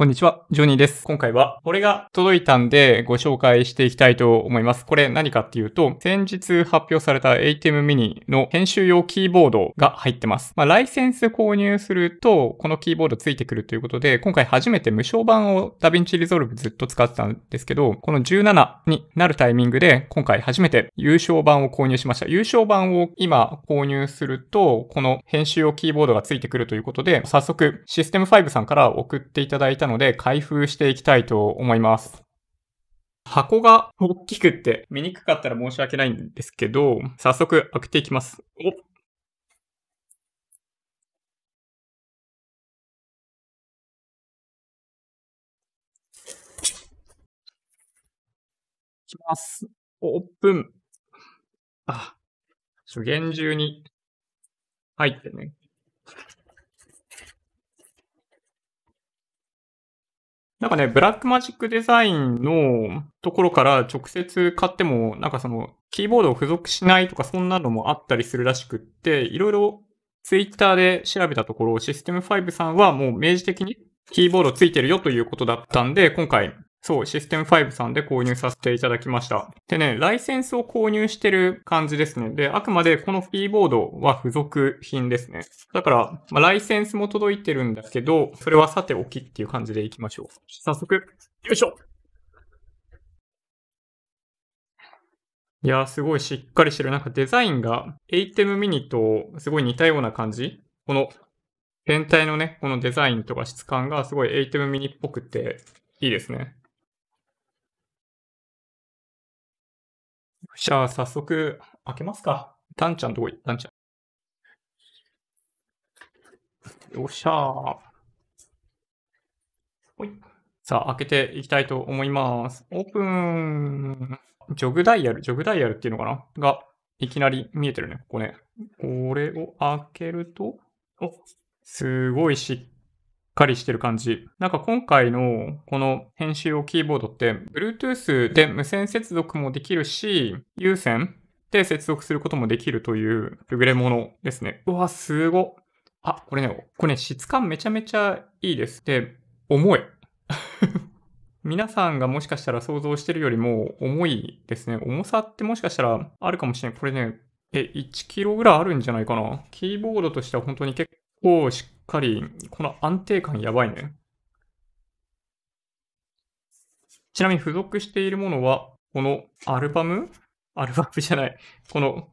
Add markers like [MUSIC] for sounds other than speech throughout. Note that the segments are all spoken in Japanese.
こんにちは、ジョニーです。今回は、これが届いたんでご紹介していきたいと思います。これ何かっていうと、先日発表された ATEM mini の編集用キーボードが入ってます。まあ、ライセンス購入すると、このキーボードついてくるということで、今回初めて無償版を DaVinci Resolve ずっと使ってたんですけど、この17になるタイミングで、今回初めて優勝版を購入しました。優勝版を今購入すると、この編集用キーボードがついてくるということで、早速、システム5さんから送っていただいたので、開封していきたいと思います。箱が大きくって見にくかったら申し訳ないんですけど、早速開けていきます。おいきます。オープン。あ、厳重に入ってね。なんかね、ブラックマジックデザインのところから直接買っても、なんかその、キーボードを付属しないとかそんなのもあったりするらしくって、いろいろツイッターで調べたところ、システム5さんはもう明示的にキーボードついてるよということだったんで、今回そう、システム5さんで購入させていただきました。でね、ライセンスを購入してる感じですね。で、あくまでこのキーボードは付属品ですね。だから、まあ、ライセンスも届いてるんだけど、それはさておきっていう感じでいきましょう。早速、よいしょいやー、すごいしっかりしてる。なんかデザインが ATEM mini とすごい似たような感じ。この全体のね、このデザインとか質感がすごい ATEM mini っぽくていいですね。じゃあ、早速、開けますか。タンちゃんとこい、タンちゃん。よっしゃー。ほい。さあ、開けていきたいと思います。オープン。ジョグダイヤル、ジョグダイヤルっていうのかな？が、いきなり見えてるね。ここね。これを開けると、お、すごいしっかりしてる感じ。なんか今回のこの編集用キーボードって Bluetooth で無線接続もできるし、有線で接続することもできるという優れものですね。うわ、すご。あ、これね、これね、質感めちゃめちゃいいです。で、重い。[LAUGHS] 皆さんがもしかしたら想像してるよりも重いですね。重さってもしかしたらあるかもしれない。これね、え、1キロぐらいあるんじゃないかな。キーボードとしては本当に結構しっかり、この安定感やばいね。ちなみに付属しているものは、このアルバム？アルバムじゃない。この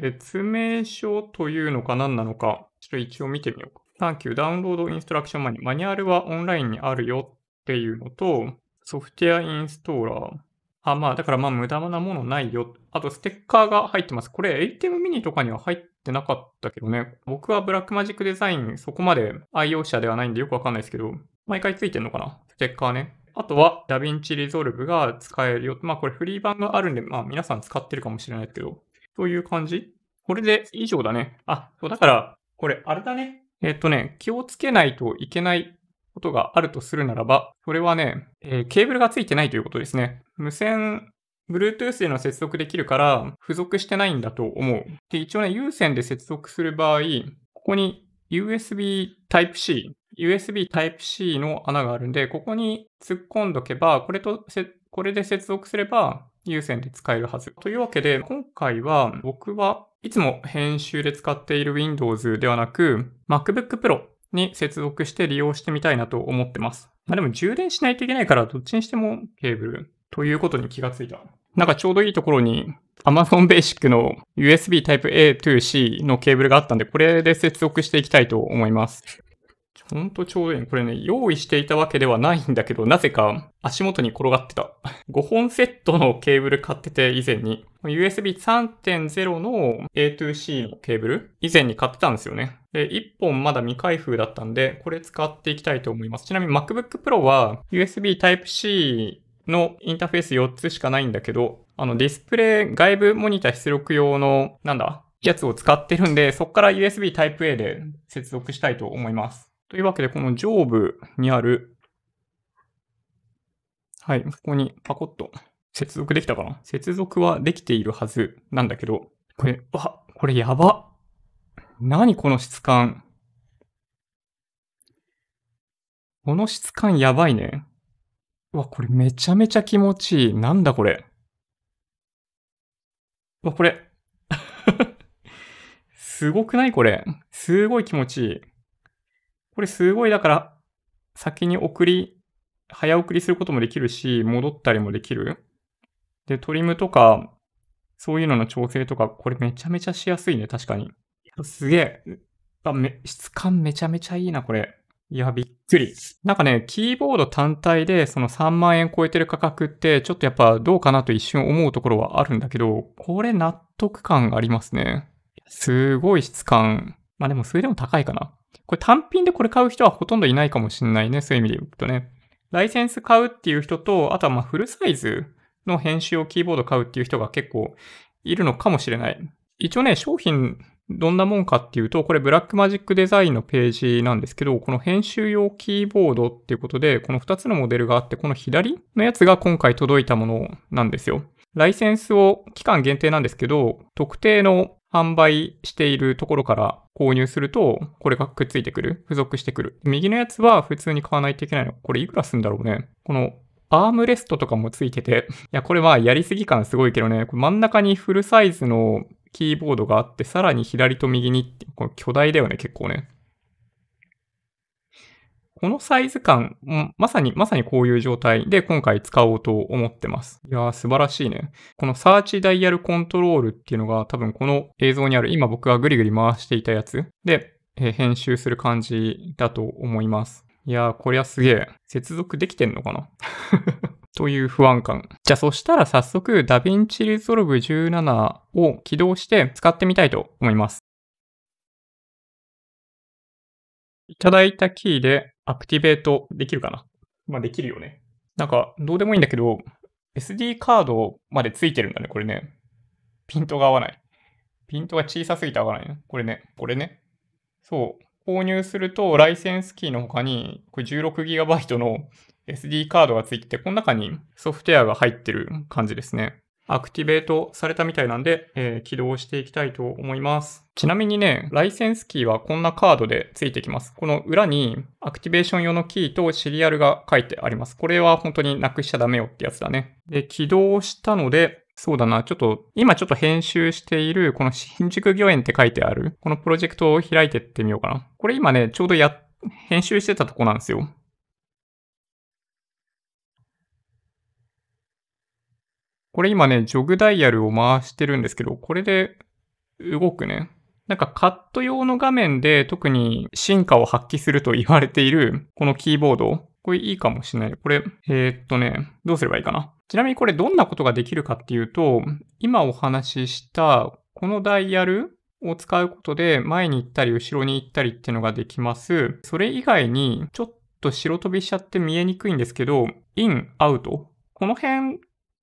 説明書というのか何なのか、ちょっと一応見てみようか。Thank you. ダウンロードインストラクションマニュマニュアルはオンラインにあるよっていうのと、ソフトウェアインストーラー。あ、まあ、だからまあ無駄なものないよ。あと、ステッカーが入ってます。これ、ATEM mini とかには入ってなかったけどね。僕はブラックマジックデザインそこまで愛用者ではないんでよくわかんないですけど、毎回ついてんのかな？ステッカーね。あとは、 DaVinci Resolve が使えるよ。まあ、これフリー版があるんで、まあ、皆さん使ってるかもしれないですけど、そういう感じ？これで以上だね。あ、そう、だから、これ、あれだね。えっとね、気をつけないといけないことがあるとするならば、それはね、えー、ケーブルがついてないということですね。無線 Bluetooth での接続できるから、付属してないんだと思う。で、一応ね、有線で接続する場合、ここに USB Type-C、USB Type-C の穴があるんで、ここに突っ込んどけば、これとこれで接続すれば、有線で使えるはず。というわけで、今回は僕はいつも編集で使っている Windows ではなく、MacBook Pro に接続して利用してみたいなと思ってます。まあでも充電しないといけないから、どっちにしてもケーブルということに気がついた。なんかちょうどいいところに Amazon Basic の USB Type-A to C のケーブルがあったんで、これで接続していきたいと思います。ほんとちょうどいい。これね、用意していたわけではないんだけど、なぜか足元に転がってた。5本セットのケーブル買ってて、以前に。USB 3.0の A to C のケーブル？以前に買ってたんですよね。で、1本まだ未開封だったんで、これ使っていきたいと思います。ちなみに MacBook Pro は USB Type-C のインターフェース4つしかないんだけど、あのディスプレイ外部モニター出力用の、なんだやつを使ってるんで、そこから USB Type-A で接続したいと思います。というわけで、この上部にある、はい、ここにパコッと接続できたかな？接続はできているはずなんだけど、これ、わ、これやば。何この質感？この質感やばいね。うわ、これめちゃめちゃ気持ちいい。なんだこれ？うわ、これ。[LAUGHS] すごくない？これ。すごい気持ちいい。これすごい、だから、先に送り、早送りすることもできるし、戻ったりもできる。で、トリムとか、そういうのの調整とか、これめちゃめちゃしやすいね、確かに。すげえ。あ、め、質感めちゃめちゃいいな、これ。いや、びっくり。なんかね、キーボード単体でその3万円超えてる価格って、ちょっとやっぱどうかなと一瞬思うところはあるんだけど、これ納得感ありますね。すごい質感。まあでもそれでも高いかな。これ単品でこれ買う人はほとんどいないかもしんないね。そういう意味で言うとね。ライセンス買うっていう人と、あとはまあフルサイズの編集をキーボード買うっていう人が結構いるのかもしれない。一応ね、商品どんなもんかっていうと、これブラックマジックデザインのページなんですけど、この編集用キーボードっていうことで、この2つのモデルがあって、この左のやつが今回届いたものなんですよ。ライセンスを期間限定なんですけど、特定の販売しているところから購入すると、これがくっついてくる。付属してくる。右のやつは普通に買わないといけないの。これいくらすんだろうね。このアームレストとかもついてて、いや、これまあやりすぎ感すごいけどね、真ん中にフルサイズのキーボードがあって、さらに左と右に、これ巨大だよね、結構ね。このサイズ感、まさに、まさにこういう状態で今回使おうと思ってます。いやー、素晴らしいね。このサーチダイヤルコントロールっていうのが多分この映像にある、今僕がグリグリ回していたやつで、えー、編集する感じだと思います。いやー、こりゃすげえ。接続できてんのかな？[LAUGHS] という不安感。じゃあそしたら早速 DaVinci Resolve 17を起動して使ってみたいと思います。いただいたキーでアクティベートできるかな？まあできるよね。なんかどうでもいいんだけど、SD カードまでついてるんだね、これね。ピントが合わない。ピントが小さすぎて合わないね。これね。これね。そう。購入すると、ライセンスキーの他に、これ 16GB の SD カードがついてて、この中にソフトウェアが入ってる感じですね。アクティベートされたみたいなんで、えー、起動していきたいと思います。ちなみにね、ライセンスキーはこんなカードでついてきます。この裏にアクティベーション用のキーとシリアルが書いてあります。これは本当になくしちゃダメよってやつだね。で、起動したので、そうだな。ちょっと、今ちょっと編集している、この新宿御苑って書いてある、このプロジェクトを開いてってみようかな。これ今ね、ちょうどや、編集してたとこなんですよ。これ今ね、ジョグダイヤルを回してるんですけど、これで動くね。なんかカット用の画面で特に進化を発揮すると言われているこのキーボード。これいいかもしれない。これ、えー、っとね、どうすればいいかな？ちなみにこれどんなことができるかっていうと、今お話ししたこのダイヤルを使うことで前に行ったり後ろに行ったりっていうのができます。それ以外にちょっと白飛びしちゃって見えにくいんですけど、イン、アウト。この辺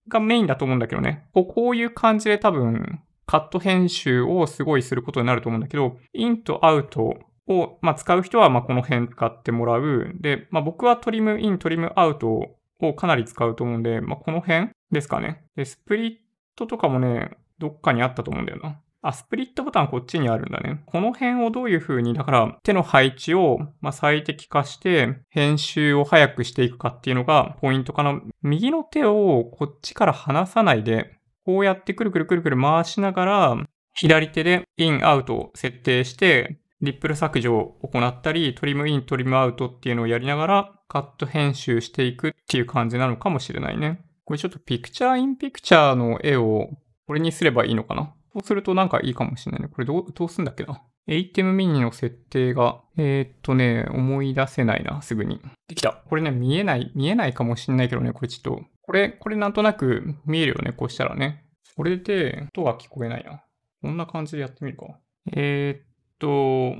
がメインだと思うんだけどね。こうこういう感じで多分、カット編集をすごいすることになると思うんだけど、インとアウトを、まあ、使う人はまこの辺使ってもらう。で、まあ、僕はトリムイン、トリムアウトをかなり使うと思うんで、まあ、この辺ですかね。で、スプリットとかもね、どっかにあったと思うんだよな。あ、スプリットボタンこっちにあるんだね。この辺をどういう風に、だから手の配置をま最適化して編集を早くしていくかっていうのがポイントかな。右の手をこっちから離さないで、こうやってくるくるくるくる回しながら、左手でイン、アウトを設定して、リップル削除を行ったり、トリムイン、トリムアウトっていうのをやりながら、カット編集していくっていう感じなのかもしれないね。これちょっとピクチャーインピクチャーの絵をこれにすればいいのかな？そうするとなんかいいかもしれないね。これどう、どうすんだっけな ?ATEM ミニの設定が、えー、っとね、思い出せないな、すぐに。できた。これね、見えない、見えないかもしれないけどね、これちょっと。これ、これなんとなく見えるよね、こうしたらね。これで、音は聞こえないな。こんな感じでやってみるか。えー、っと、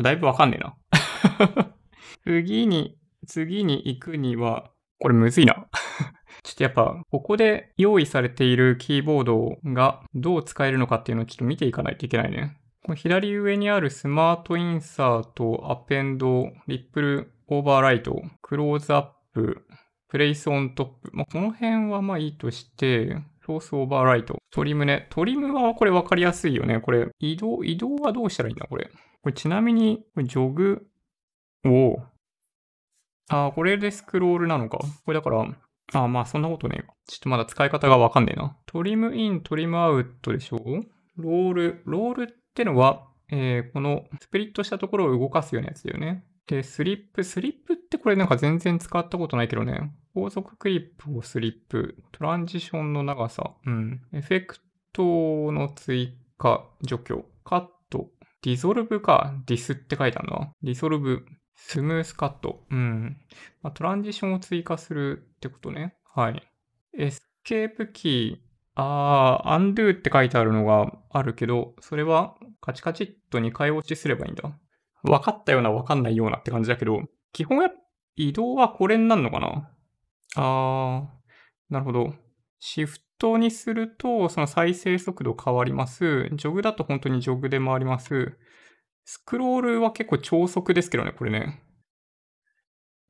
だいぶわかんねえな。[LAUGHS] 次に、次に行くには、これむずいな。[LAUGHS] ちょっとやっぱ、ここで用意されているキーボードがどう使えるのかっていうのをちょっと見ていかないといけないね。この左上にある smart insert、append、ripple overwrite、close up、place on top。まあ、この辺はまあいいとして、 source overwrite、トリムね。トリムはこれ分かりやすいよね。これ、移動、移動はどうしたらいいんだ？これ。これちなみに、ジョグ？を、ああ、これでスクロールなのか。これだから、ああ、まあそんなことねえわ。ちょっとまだ使い方がわかんねえな。トリムイン、トリムアウトでしょロール。ロールってのは、えー、このスプリットしたところを動かすようなやつだよね。で、スリップ。スリップってこれなんか全然使ったことないけどね。高速クリップをスリップ。トランジションの長さ。うん。エフェクトの追加、除去。カット。dissolve か。ディスって書いてあるな。 dissolve。smooth cut。うん。まあ、トランジションを追加するってことね。はい。エスケープキー。あー、 undo って書いてあるのがあるけど、それはカチカチっと2回押しすればいいんだ。分かったような分かんないようなって感じだけど、基本や、移動はこれになるのかな？あー、なるほど。シフトにすると、その再生速度変わります。ジョグだと本当にジョグで回ります。スクロールは結構超速ですけどね、これね。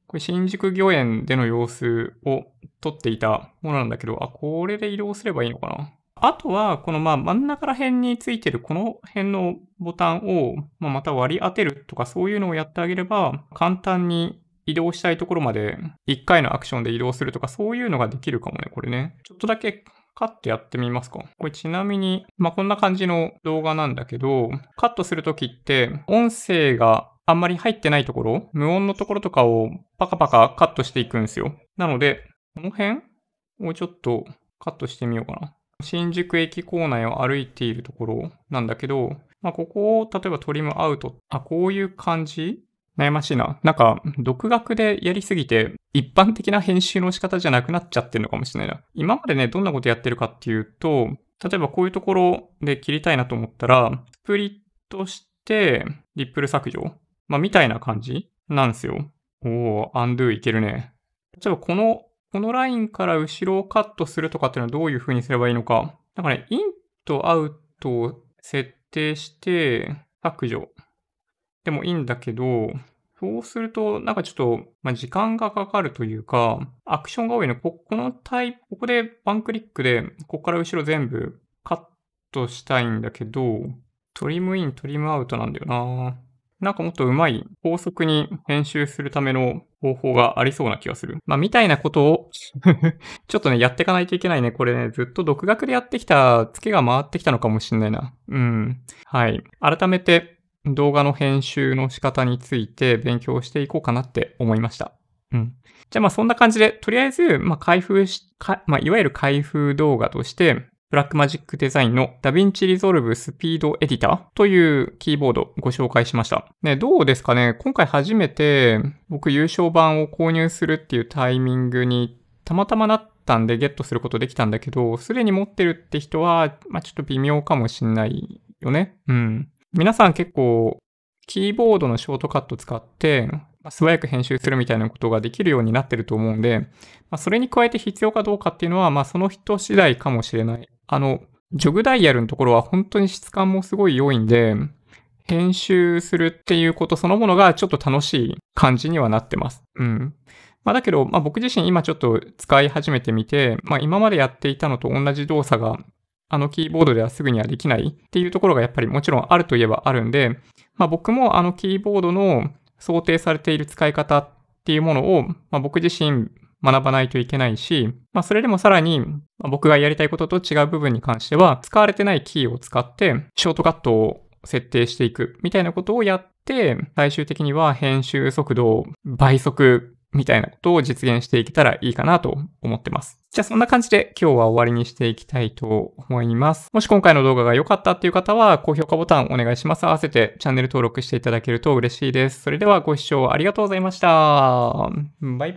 これ新宿御苑での様子を撮っていたものなんだけど、あ、これで移動すればいいのかな？あとは、このまあ真ん中ら辺についてるこの辺のボタンを、ま、また割り当てるとかそういうのをやってあげれば、簡単に移動したいところまで1回のアクションで移動するとかそういうのができるかもね、これね。ちょっとだけカットやってみますか。これちなみに、まあ、こんな感じの動画なんだけど、カットするときって、音声があんまり入ってないところ、無音のところとかをパカパカカットしていくんですよ。なので、この辺をちょっとカットしてみようかな。新宿駅構内を歩いているところなんだけど、まあ、ここを例えばトリムアウト。あ、こういう感じ？悩ましいな。なんか、独学でやりすぎて、一般的な編集の仕方じゃなくなっちゃってるのかもしれないな。今までね、どんなことやってるかっていうと、例えばこういうところで切りたいなと思ったら、スプリットして、リップル削除。まあ、みたいな感じなんですよ。おー、アンドゥいけるね。例えばこの、このラインから後ろをカットするとかっていうのはどういう風にすればいいのか。なんかね、インとアウトを設定して、削除でもいいんだけど、そうすると、なんかちょっと、まあ、時間がかかるというか、アクションが多いの。こ、このタイプ、ここでワンクリックで、ここから後ろ全部カットしたいんだけど、トリムイン、トリムアウトなんだよな。なんかもっとうまい高速に編集するための方法がありそうな気がする。まあ、みたいなことを [LAUGHS] ちょっとね、やっていかないといけないね。これね、ずっと独学でやってきた、ツケが回ってきたのかもしんないな。うん。はい。改めて、動画の編集の仕方について勉強していこうかなって思いました。うん。じゃあまあそんな感じで、とりあえず、まあ開封し、まあいわゆる開封動画として、ブラックマジックデザインの DaVinci Resolve スピードエディターというキーボードをご紹介しました。ね、どうですかね？今回初めて僕優勝版を購入するっていうタイミングにたまたまなったんでゲットすることできたんだけど、すでに持ってるって人は、まあちょっと微妙かもしんないよね。うん。皆さん結構、キーボードのショートカット使って、まあ、素早く編集するみたいなことができるようになってると思うんで、まあ、それに加えて必要かどうかっていうのは、まあ、その人次第かもしれない。あの、ジョグダイヤルのところは本当に質感もすごい良いんで、編集するっていうことそのものがちょっと楽しい感じにはなってます。うん。まあだけど、まあ僕自身今ちょっと使い始めてみて、まあ今までやっていたのと同じ動作があのキーボードではすぐにはできないっていうところがやっぱりもちろんあるといえばあるんで、まあ僕もあのキーボードの想定されている使い方っていうものを、まあ、僕自身学ばないといけないし、まあそれでもさらに、僕がやりたいことと違う部分に関しては、使われてないキーを使ってショートカットを設定していくみたいなことをやって、最終的には編集速度を倍速みたいなことを実現していけたらいいかなと思ってます。じゃあそんな感じで今日は終わりにしていきたいと思います。もし今回の動画が良かったっていう方は高評価ボタンお願いします。合わせてチャンネル登録していただけると嬉しいです。それではご視聴ありがとうございました。バイバイ。